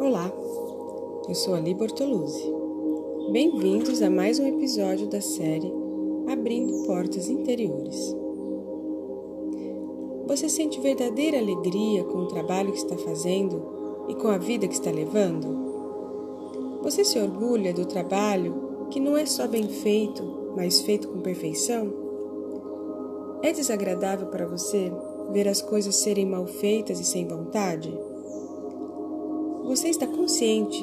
Olá, eu sou Ali Bortoluzzi. Bem-vindos a mais um episódio da série Abrindo Portas Interiores. Você sente verdadeira alegria com o trabalho que está fazendo e com a vida que está levando? Você se orgulha do trabalho que não é só bem feito, mas feito com perfeição? É desagradável para você ver as coisas serem mal feitas e sem vontade? Você está consciente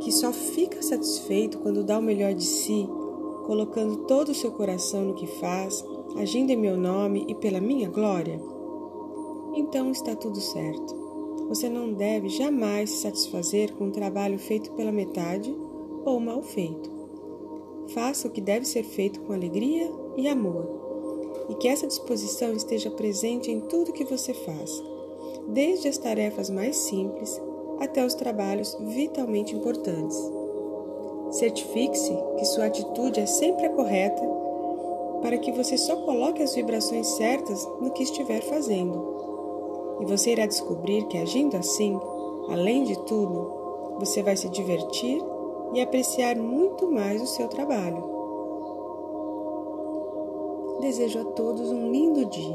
que só fica satisfeito quando dá o melhor de si, colocando todo o seu coração no que faz, agindo em meu nome e pela minha glória? Então está tudo certo. Você não deve jamais se satisfazer com um trabalho feito pela metade ou mal feito. Faça o que deve ser feito com alegria e amor e que essa disposição esteja presente em tudo que você faz, desde as tarefas mais simples até os trabalhos vitalmente importantes. Certifique-se que sua atitude é sempre a correta para que você só coloque as vibrações certas no que estiver fazendo. E você irá descobrir que agindo assim, além de tudo, você vai se divertir e apreciar muito mais o seu trabalho. Desejo a todos um lindo dia.